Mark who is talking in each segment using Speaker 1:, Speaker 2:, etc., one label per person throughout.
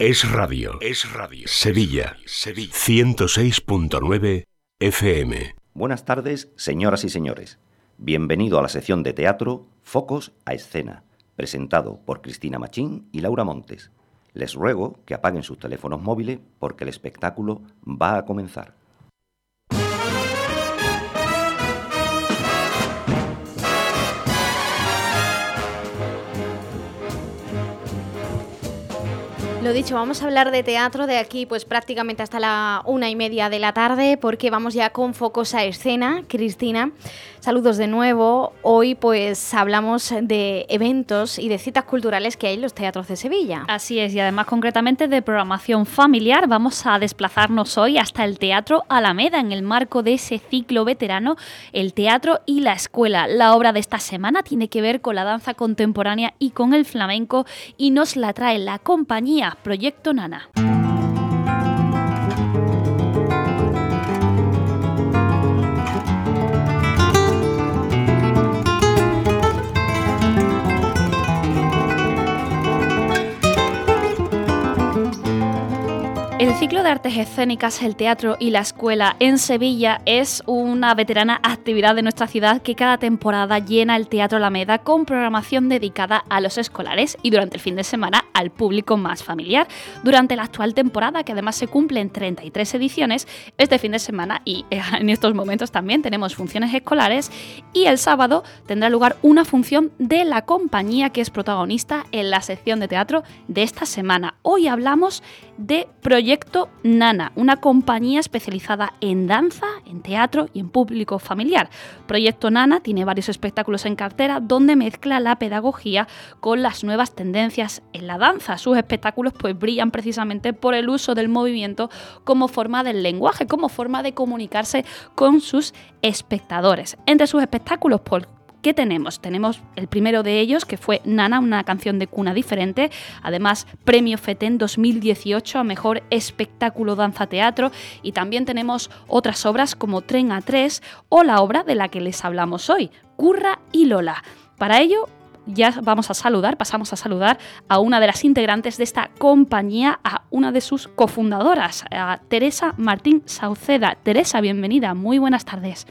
Speaker 1: Es radio. Es radio. Sevilla. Sevilla. 106.9 FM.
Speaker 2: Buenas tardes, señoras y señores. Bienvenido a la sección de teatro Focos a Escena, presentado por Cristina Machín y Laura Montes. Les ruego que apaguen sus teléfonos móviles porque el espectáculo va a comenzar.
Speaker 3: Lo dicho, vamos a hablar de teatro de aquí pues prácticamente hasta la una y media de la tarde porque vamos ya con focos a escena. Cristina, saludos de nuevo. Hoy pues hablamos de eventos y de citas culturales que hay en los teatros de Sevilla.
Speaker 4: Así es, y además concretamente de programación familiar. Vamos a desplazarnos hoy hasta el Teatro Alameda en el marco de ese ciclo veterano, el teatro y la escuela. La obra de esta semana tiene que ver con la danza contemporánea y con el flamenco y nos la trae la compañía Proyecto Nana. El ciclo de artes escénicas, el teatro y la escuela en Sevilla es una veterana actividad de nuestra ciudad que cada temporada llena el Teatro Alameda con programación dedicada a los escolares y durante el fin de semana al público más familiar. Durante la actual temporada, que además se cumple en 33 ediciones, este fin de semana y en estos momentos también tenemos funciones escolares y el sábado tendrá lugar una función de la compañía que es protagonista en la sección de teatro de esta semana. Hoy hablamos de Proyecto Nana, una compañía especializada en danza, en teatro y en público familiar. Proyecto Nana tiene varios espectáculos en cartera donde mezcla la pedagogía con las nuevas tendencias en la danza. Sus espectáculos pues brillan precisamente por el uso del movimiento como forma del lenguaje, como forma de comunicarse con sus espectadores. Entre sus espectáculos, por ¿Qué tenemos? Tenemos el primero de ellos, que fue Nana, una canción de cuna diferente, además premio FETEN 2018 a Mejor Espectáculo Danza Teatro, y también tenemos otras obras como Tren a Tres o la obra de la que les hablamos hoy, Curra y Lola. Para ello, ya vamos a saludar, pasamos a saludar a una de las integrantes de esta compañía, a una de sus cofundadoras, a Teresa Martín Sauceda. Teresa, bienvenida, muy buenas tardes.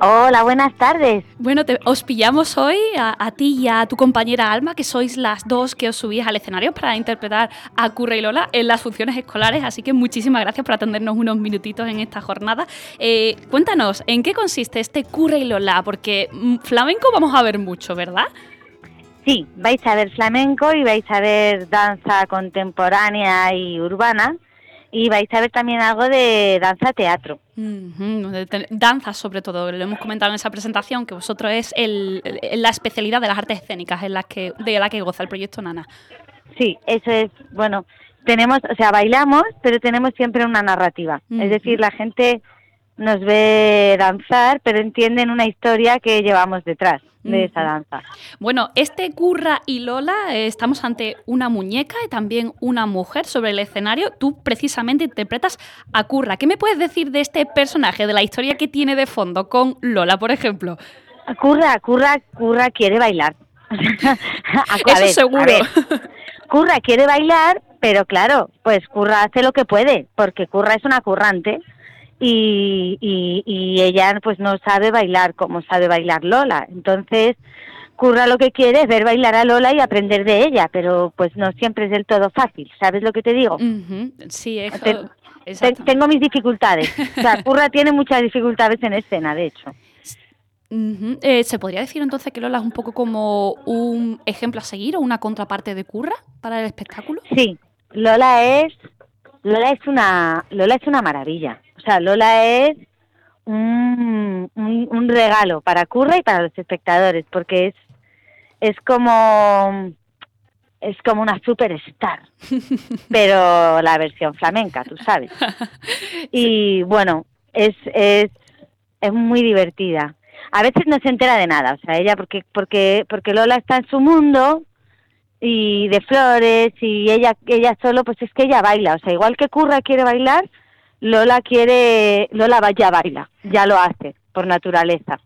Speaker 5: Hola, buenas tardes.
Speaker 4: Bueno, os pillamos hoy a, ti y a tu compañera Alma, que sois las dos que os subís al escenario para interpretar a Curra y Lola en las funciones escolares, así que muchísimas gracias por atendernos unos minutitos en esta jornada. Eh, cuéntanos, ¿en qué consiste este Curra y Lola? Porque mm, flamenco vamos a ver mucho, ¿verdad?
Speaker 5: Sí, vais a ver flamenco y vais a ver danza contemporánea y urbana y vais a ver también algo de danza teatro.
Speaker 4: Danza sobre todo, lo hemos comentado en esa presentación, que vosotros es el, la especialidad de las artes escénicas en las que, de la que goza el proyecto Nana.
Speaker 5: Sí, eso es, bueno, tenemos, o sea, bailamos, pero tenemos siempre una narrativa. Es decir, la gente nos ve danzar, pero entienden una historia que llevamos detrás de esa danza.
Speaker 4: Bueno, este Curra y Lola, eh, estamos ante una muñeca y también una mujer sobre el escenario. Tú precisamente interpretas a Curra. ¿Qué me puedes decir de este personaje, de la historia que tiene de fondo con Lola, por ejemplo?
Speaker 5: Curra, Curra, Curra quiere bailar.
Speaker 4: Eso seguro.
Speaker 5: Curra quiere bailar, pero claro, pues Curra hace lo que puede, porque Curra es una currante y, y, ella pues no sabe bailar como sabe bailar Lola. Entonces, Curra lo que quiere es ver bailar a Lola y aprender de ella, pero pues no siempre es del todo fácil, ¿sabes lo que te digo?
Speaker 4: Sí,
Speaker 5: tengo mis dificultades. O sea, Curra tiene muchas dificultades en escena, de hecho.
Speaker 4: Eh, ¿Se podría decir entonces que Lola es un poco como un ejemplo a seguir o una contraparte de Curra para el espectáculo?
Speaker 5: Sí, Lola es Lola es una Lola es una maravilla. O sea, Lola es un, un, regalo para Curra y para los espectadores, porque es, es como es como una superstar, pero la versión flamenca, tú sabes. Y bueno, es, es, es muy divertida. A veces no se entera de nada, o sea, ella porque porque porque Lola está en su mundo y de flores y ella ella solo pues es que ella baila, o sea, igual que Curra quiere bailar, Lola quiere, Lola ya baila, ya lo hace por naturaleza.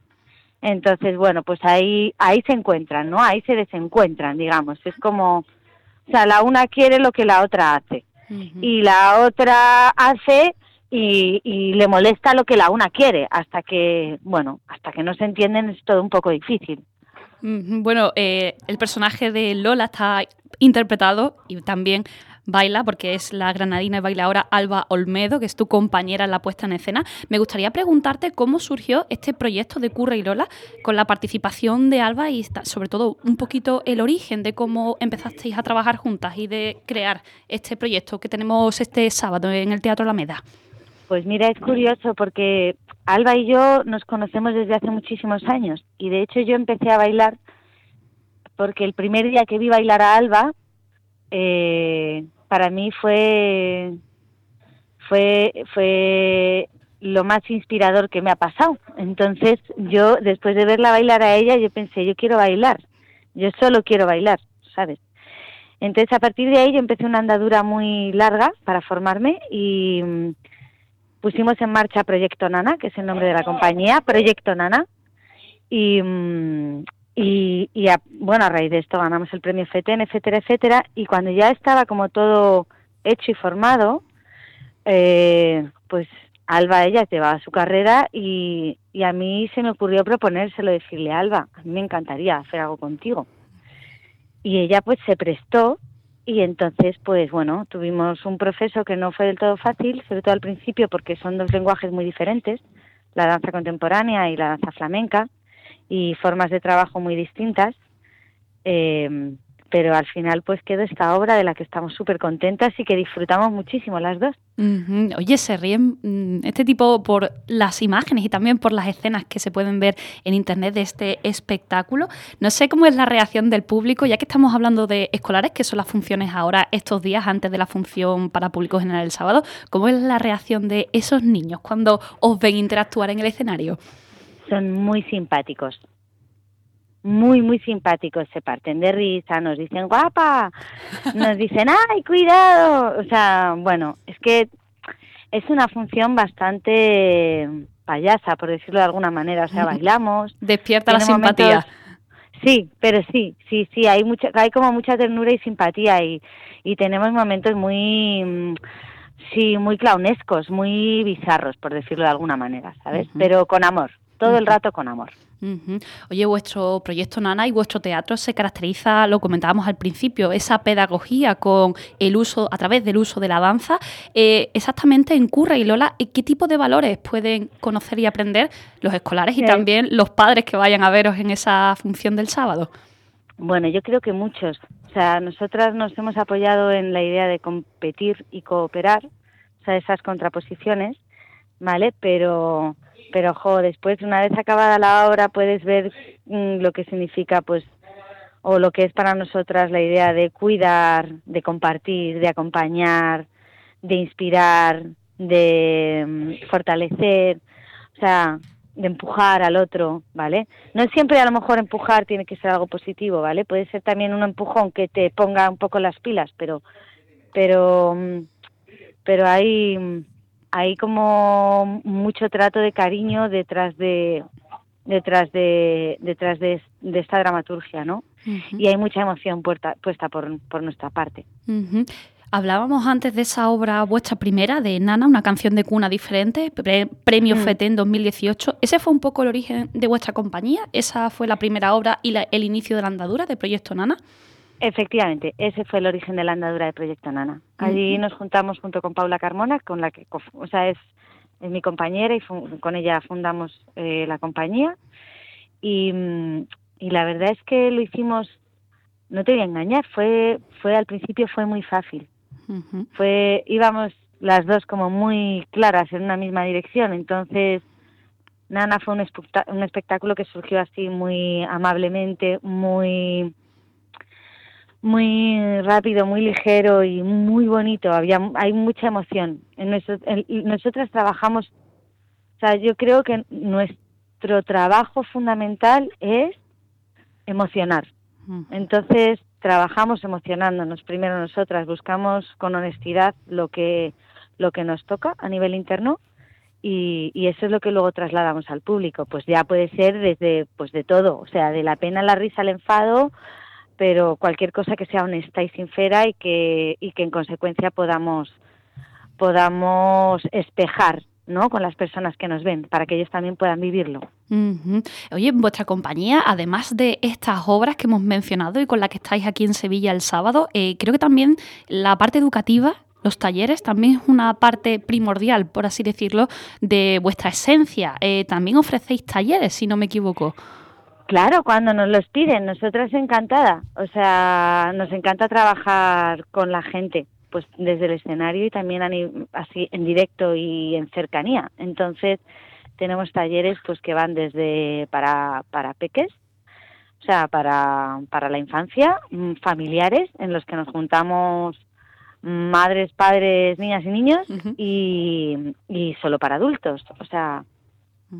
Speaker 5: Entonces, bueno, pues ahí, ahí se encuentran, ¿no? Ahí se desencuentran, digamos. Es como, o sea, la una quiere lo que la otra hace. y la otra hace y, le molesta lo que la una quiere, hasta que, bueno, hasta que no se entienden es todo un poco difícil.
Speaker 4: Bueno, eh, el personaje de Lola está interpretado y también baila, porque es la granadina y bailadora Alba Olmedo, que es tu compañera en la puesta en escena. Me gustaría preguntarte cómo surgió este proyecto de Curra y Lola con la participación de Alba y sobre todo un poquito el origen de cómo empezasteis a trabajar juntas y de crear este proyecto que tenemos este sábado en el Teatro Alameda.
Speaker 5: Pues mira, es curioso porque Alba y yo nos conocemos desde hace muchísimos años y de hecho yo empecé a bailar porque el primer día que vi bailar a Alba eh, para mí fue, fue, fue lo más inspirador que me ha pasado. Entonces yo, después de verla bailar a ella, yo pensé, yo quiero bailar, yo solo quiero bailar, ¿sabes? Entonces a partir de ahí yo empecé una andadura muy larga para formarme y mm, pusimos en marcha Proyecto Nana, que es el nombre de la compañía, Proyecto Nana, y, mm, y, a, bueno, a raíz de esto ganamos el premio FETEN, etcétera, etcétera. Y cuando ya estaba como todo hecho y formado, eh, pues Alba, ella llevaba su carrera y, y a mí se me ocurrió proponérselo, decirle, Alba, a mí me encantaría hacer algo contigo. Y ella pues se prestó y entonces pues bueno, tuvimos un proceso que no fue del todo fácil, sobre todo al principio porque son dos lenguajes muy diferentes, la danza contemporánea y la danza flamenca y formas de trabajo muy distintas. Eh, pero al final pues quedó esta obra de la que estamos súper contentas y que disfrutamos muchísimo las dos.
Speaker 4: Oye, se ríen mm, este tipo por las imágenes y también por las escenas que se pueden ver en internet de este espectáculo. No sé cómo es la reacción del público, ya que estamos hablando de escolares, que son las funciones ahora estos días antes de la función para público general el sábado. ¿Cómo es la reacción de esos niños cuando os ven interactuar en el escenario?
Speaker 5: Son muy simpáticos. Muy, muy simpáticos. Se parten de risa, nos dicen guapa, nos dicen ay, cuidado. O sea, bueno, es que es una función bastante payasa, por decirlo de alguna manera. O sea, bailamos.
Speaker 4: Despierta la simpatía.
Speaker 5: Sí, pero sí, sí, sí, hay mucha, hay como mucha ternura y simpatía y, y tenemos momentos muy, sí, muy clownescos, muy bizarros, por decirlo de alguna manera, ¿sabes? Pero con amor, todo el rato con amor.
Speaker 4: Oye, vuestro proyecto Nana y vuestro teatro se caracteriza, lo comentábamos al principio, esa pedagogía con el uso, a través del uso de la danza. Eh, exactamente en Curra y Lola, ¿qué tipo de valores pueden conocer y aprender los escolares y también los padres que vayan a veros en esa función del sábado?
Speaker 5: Bueno, yo creo que muchos. O sea, nosotras nos hemos apoyado en la idea de competir y cooperar, o sea, esas contraposiciones, ¿vale? Pero pero ojo, después una vez acabada la obra puedes ver mm, lo que significa pues o lo que es para nosotras la idea de cuidar, de compartir, de acompañar, de inspirar, de mm, fortalecer, o sea, de empujar al otro, ¿vale? No siempre a lo mejor empujar tiene que ser algo positivo, ¿vale? Puede ser también un empujón que te ponga un poco las pilas, pero pero mm, pero hay hay como mucho trato de cariño detrás de detrás de detrás de, esta dramaturgia, ¿no? Y hay mucha emoción puesta, puesta por, por nuestra parte.
Speaker 4: Hablábamos antes de esa obra vuestra primera, de Nana, una canción de cuna diferente, premio mm. en 2018. ¿Ese fue un poco el origen de vuestra compañía? ¿Esa fue la primera obra y el inicio de la andadura de Proyecto Nana?
Speaker 5: Efectivamente, ese fue el origen de la andadura de Proyecto Nana. Allí nos juntamos junto con Paula Carmona, con la que, o sea, es, mi compañera y con ella fundamos eh, la compañía. Y, y, la verdad es que lo hicimos, no te voy a engañar, fue, fue al principio fue muy fácil. Fue, íbamos las dos como muy claras en una misma dirección, entonces Nana fue un, un espectáculo que surgió así muy amablemente, muy muy rápido, muy ligero y muy bonito. Había, hay mucha emoción. En nosotras trabajamos, o sea, yo creo que nuestro trabajo fundamental es emocionar. Entonces trabajamos emocionándonos primero nosotras, buscamos con honestidad lo que lo que nos toca a nivel interno y, y, eso es lo que luego trasladamos al público. Pues ya puede ser desde pues de todo, o sea, de la pena, la risa, el enfado, pero cualquier cosa que sea honesta y sincera y que, y que en consecuencia podamos, podamos espejar ¿no? con las personas que nos ven, para que ellos también puedan vivirlo.
Speaker 4: Oye, vuestra compañía, además de estas obras que hemos mencionado y con las que estáis aquí en Sevilla el sábado, eh, creo que también la parte educativa los talleres también es una parte primordial, por así decirlo, de vuestra esencia. Eh, también ofrecéis talleres, si no me equivoco.
Speaker 5: Claro, cuando nos los piden, nosotras encantada. O sea, nos encanta trabajar con la gente, pues desde el escenario y también así en directo y en cercanía. Entonces, tenemos talleres pues que van desde para, para peques, o sea, para, para la infancia, mm, familiares, en los que nos juntamos madres, padres, niñas y niños y, y solo para adultos. O sea,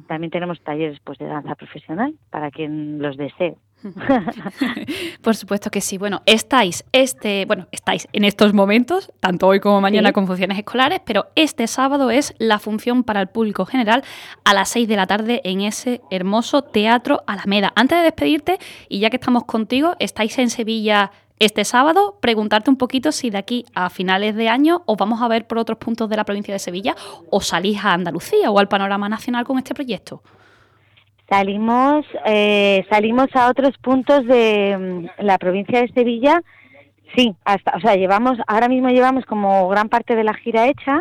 Speaker 5: también tenemos talleres pues de danza profesional para quien los desee.
Speaker 4: Por supuesto que sí. Bueno, estáis este, bueno, estáis en estos momentos, tanto hoy como mañana con funciones escolares, pero este sábado es la función para el público general a las 6 de la tarde en ese hermoso Teatro Alameda. Antes de despedirte, y ya que estamos contigo, estáis en Sevilla este sábado preguntarte un poquito si de aquí a finales de año os vamos a ver por otros puntos de la provincia de Sevilla o salís a Andalucía o al panorama nacional con este proyecto.
Speaker 5: Salimos, eh, salimos a otros puntos de mm, la provincia de Sevilla. Sí, hasta, o sea, llevamos, ahora mismo llevamos como gran parte de la gira hecha.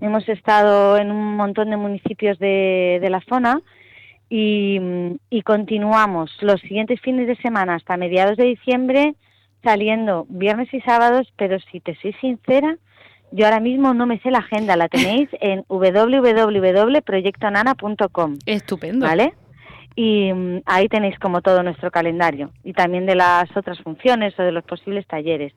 Speaker 5: Hemos estado en un montón de municipios de, de la zona y, mm, y continuamos los siguientes fines de semana hasta mediados de diciembre saliendo viernes y sábados, pero si te soy sincera, yo ahora mismo no me sé la agenda, la tenéis en www.proyectonana.com.
Speaker 4: Estupendo.
Speaker 5: ¿Vale? Y mm, ahí tenéis como todo nuestro calendario y también de las otras funciones o de los posibles talleres.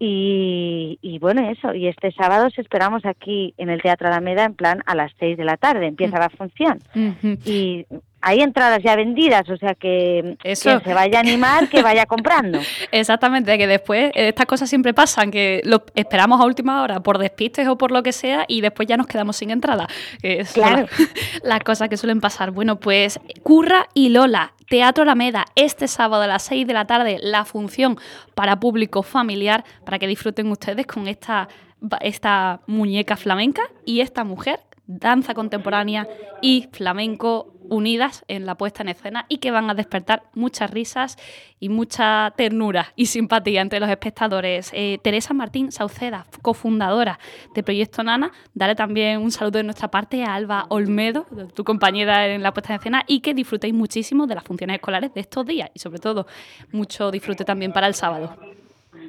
Speaker 5: Y, y, bueno, eso, y este sábado os esperamos aquí en el Teatro Alameda en plan a las seis de la tarde, empieza mm. la función. Y hay entradas ya vendidas, o sea que Eso. se vaya a animar, que vaya comprando.
Speaker 4: Exactamente, que después estas cosas siempre pasan, que lo esperamos a última hora por despistes o por lo que sea y después ya nos quedamos sin entrada.
Speaker 5: claro.
Speaker 4: Las, cosas que suelen pasar. Bueno, pues Curra y Lola, Teatro Alameda, este sábado a las 6 de la tarde, la función para público familiar, para que disfruten ustedes con esta esta muñeca flamenca y esta mujer danza contemporánea y flamenco unidas en la puesta en escena y que van a despertar muchas risas y mucha ternura y simpatía entre los espectadores. Eh, Teresa Martín Sauceda, cofundadora de Proyecto Nana, dale también un saludo de nuestra parte a Alba Olmedo, tu compañera en la puesta en escena, y que disfrutéis muchísimo de las funciones escolares de estos días y sobre todo mucho disfrute también para el sábado.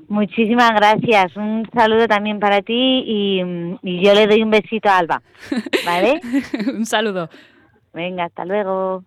Speaker 5: Muchísimas gracias. Un saludo también para ti y, yo le doy un besito a Alba. ¿Vale?
Speaker 4: un saludo.
Speaker 5: Venga, hasta luego.